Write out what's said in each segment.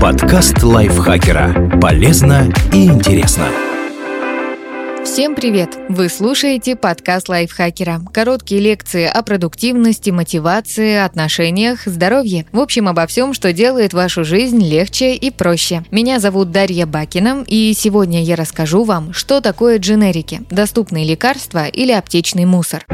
Подкаст лайфхакера. Полезно и интересно. Всем привет! Вы слушаете подкаст лайфхакера. Короткие лекции о продуктивности, мотивации, отношениях, здоровье. В общем, обо всем, что делает вашу жизнь легче и проще. Меня зовут Дарья Бакина, и сегодня я расскажу вам, что такое дженерики, доступные лекарства или аптечный мусор.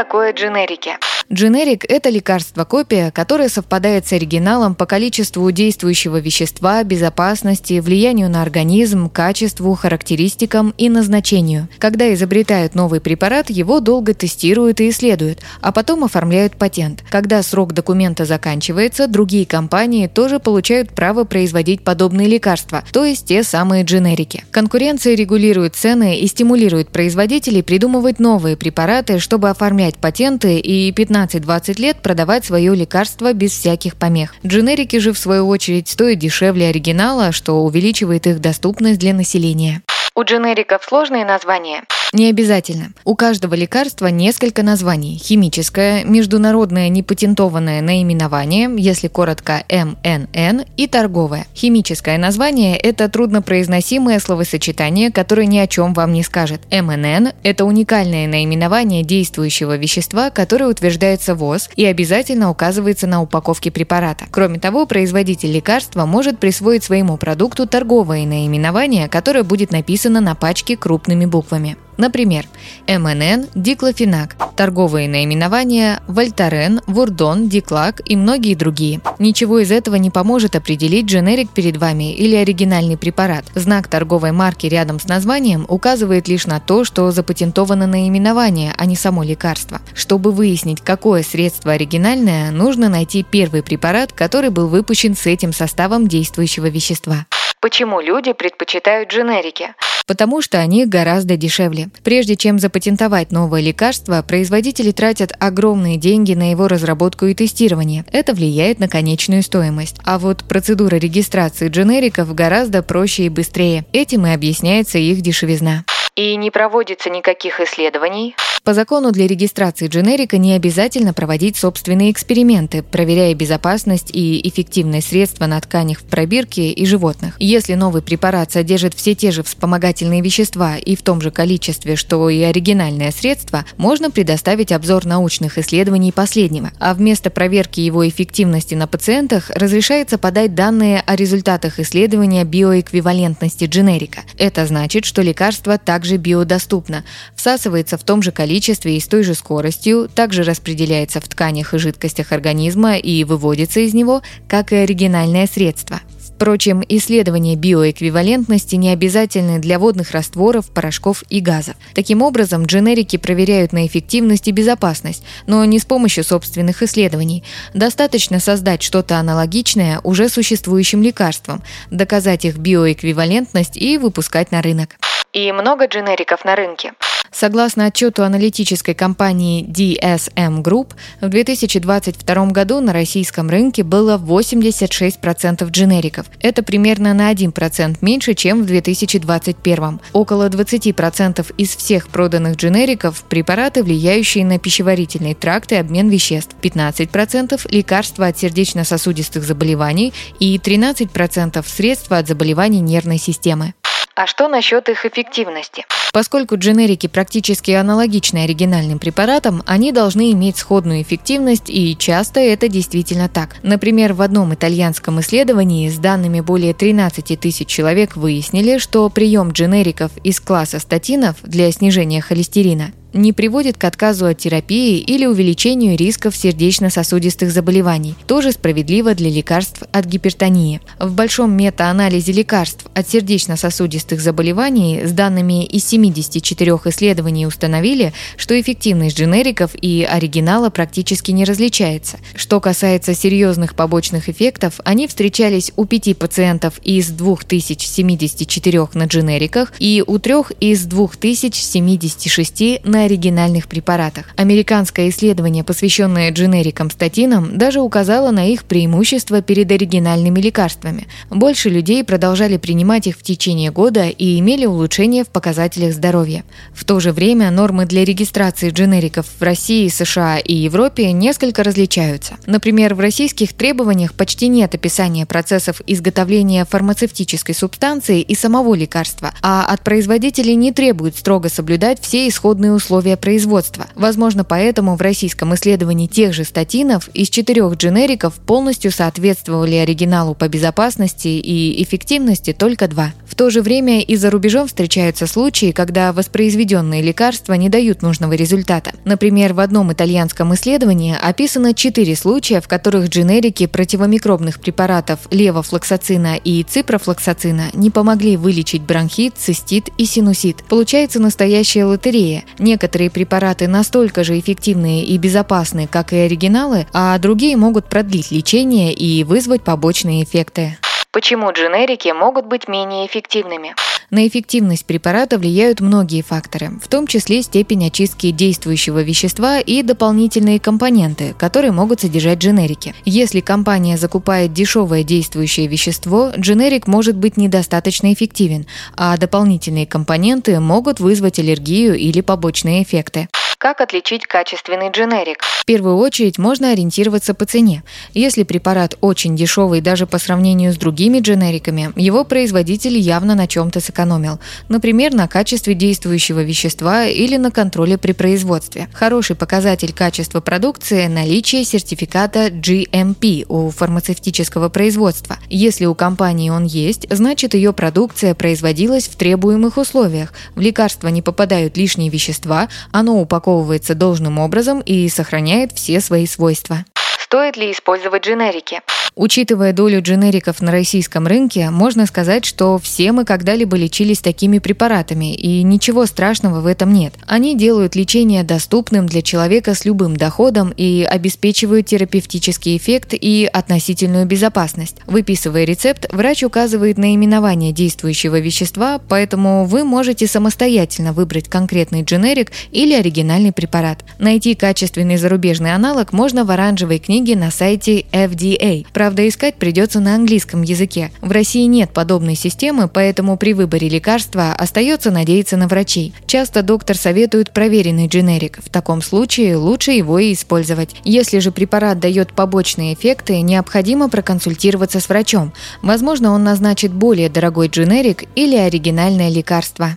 Такое дженерики? Дженерик – это лекарство-копия, которое совпадает с оригиналом по количеству действующего вещества, безопасности, влиянию на организм, качеству, характеристикам и назначению. Когда изобретают новый препарат, его долго тестируют и исследуют, а потом оформляют патент. Когда срок документа заканчивается, другие компании тоже получают право производить подобные лекарства, то есть те самые дженерики. Конкуренция регулирует цены и стимулирует производителей придумывать новые препараты, чтобы оформлять патенты и 15 15-20 лет продавать свое лекарство без всяких помех. Дженерики же, в свою очередь, стоят дешевле оригинала, что увеличивает их доступность для населения. У дженериков сложные названия. Не обязательно. У каждого лекарства несколько названий. Химическое, международное непатентованное наименование, если коротко МНН, и торговое. Химическое название – это труднопроизносимое словосочетание, которое ни о чем вам не скажет. МНН – это уникальное наименование действующего вещества, которое утверждается ВОЗ и обязательно указывается на упаковке препарата. Кроме того, производитель лекарства может присвоить своему продукту торговое наименование, которое будет написано на пачке крупными буквами. Например, МНН, диклофенак, торговые наименования Вольтарен, Вурдон, Диклак и многие другие. Ничего из этого не поможет определить дженерик перед вами или оригинальный препарат. Знак торговой марки рядом с названием указывает лишь на то, что запатентовано наименование, а не само лекарство. Чтобы выяснить, какое средство оригинальное, нужно найти первый препарат, который был выпущен с этим составом действующего вещества. Почему люди предпочитают дженерики? Потому что они гораздо дешевле. Прежде чем запатентовать новое лекарство, производители тратят огромные деньги на его разработку и тестирование. Это влияет на конечную стоимость. А вот процедура регистрации дженериков гораздо проще и быстрее. Этим и объясняется их дешевизна. И не проводится никаких исследований? По закону для регистрации дженерика не обязательно проводить собственные эксперименты, проверяя безопасность и эффективность средства на тканях в пробирке и животных. Если новый препарат содержит все те же вспомогательные вещества и в том же количестве, что и оригинальное средство, можно предоставить обзор научных исследований последнего. А вместо проверки его эффективности на пациентах разрешается подать данные о результатах исследования биоэквивалентности дженерика. Это значит, что лекарство также биодоступно, всасывается в том же количестве и с той же скоростью, также распределяется в тканях и жидкостях организма и выводится из него, как и оригинальное средство. Впрочем, исследования биоэквивалентности не обязательны для водных растворов, порошков и газов. Таким образом, дженерики проверяют на эффективность и безопасность, но не с помощью собственных исследований. Достаточно создать что-то аналогичное уже существующим лекарствам, доказать их биоэквивалентность и выпускать на рынок. И много дженериков на рынке. Согласно отчету аналитической компании DSM Group, в 2022 году на российском рынке было 86% дженериков. Это примерно на 1% меньше, чем в 2021. Около 20% из всех проданных дженериков – препараты, влияющие на пищеварительный тракт и обмен веществ, 15% – лекарства от сердечно-сосудистых заболеваний и 13% – средства от заболеваний нервной системы. А что насчет их эффективности? Поскольку дженерики практически аналогичны оригинальным препаратам, они должны иметь сходную эффективность, и часто это действительно так. Например, в одном итальянском исследовании с данными более 13 тысяч человек выяснили, что прием дженериков из класса статинов для снижения холестерина не приводит к отказу от терапии или увеличению рисков сердечно-сосудистых заболеваний. Тоже справедливо для лекарств от гипертонии. В большом мета-анализе лекарств от сердечно-сосудистых заболеваний с данными из 74 исследований установили, что эффективность дженериков и оригинала практически не различается. Что касается серьезных побочных эффектов, они встречались у 5 пациентов из 2074 на дженериках и у 3 из 2076 на на оригинальных препаратах. Американское исследование, посвященное дженерикам статинам, даже указало на их преимущества перед оригинальными лекарствами. Больше людей продолжали принимать их в течение года и имели улучшение в показателях здоровья. В то же время нормы для регистрации дженериков в России, США и Европе несколько различаются. Например, в российских требованиях почти нет описания процессов изготовления фармацевтической субстанции и самого лекарства, а от производителей не требуют строго соблюдать все исходные условия производства. Возможно, поэтому в российском исследовании тех же статинов из четырех дженериков полностью соответствовали оригиналу по безопасности и эффективности только два. В то же время и за рубежом встречаются случаи, когда воспроизведенные лекарства не дают нужного результата. Например, в одном итальянском исследовании описано четыре случая, в которых дженерики противомикробных препаратов левофлоксацина и ципрофлоксацина не помогли вылечить бронхит, цистит и синусит. Получается настоящая лотерея. Некоторые препараты настолько же эффективные и безопасны, как и оригиналы, а другие могут продлить лечение и вызвать побочные эффекты. Почему дженерики могут быть менее эффективными? На эффективность препарата влияют многие факторы, в том числе степень очистки действующего вещества и дополнительные компоненты, которые могут содержать дженерики. Если компания закупает дешевое действующее вещество, дженерик может быть недостаточно эффективен, а дополнительные компоненты могут вызвать аллергию или побочные эффекты. Как отличить качественный дженерик? В первую очередь можно ориентироваться по цене. Если препарат очень дешевый даже по сравнению с другими дженериками, его производитель явно на чем-то сэкономил. Например, на качестве действующего вещества или на контроле при производстве. Хороший показатель качества продукции – наличие сертификата GMP у фармацевтического производства. Если у компании он есть, значит ее продукция производилась в требуемых условиях. В лекарство не попадают лишние вещества, оно упаковано упаковывается должным образом и сохраняет все свои свойства. Стоит ли использовать дженерики? Учитывая долю дженериков на российском рынке, можно сказать, что все мы когда-либо лечились такими препаратами, и ничего страшного в этом нет. Они делают лечение доступным для человека с любым доходом и обеспечивают терапевтический эффект и относительную безопасность. Выписывая рецепт, врач указывает наименование действующего вещества, поэтому вы можете самостоятельно выбрать конкретный дженерик или оригинальный препарат. Найти качественный зарубежный аналог можно в оранжевой книге на сайте FDA. Правда, искать придется на английском языке. В России нет подобной системы, поэтому при выборе лекарства остается надеяться на врачей. Часто доктор советует проверенный дженерик. В таком случае лучше его и использовать. Если же препарат дает побочные эффекты, необходимо проконсультироваться с врачом. Возможно, он назначит более дорогой дженерик или оригинальное лекарство.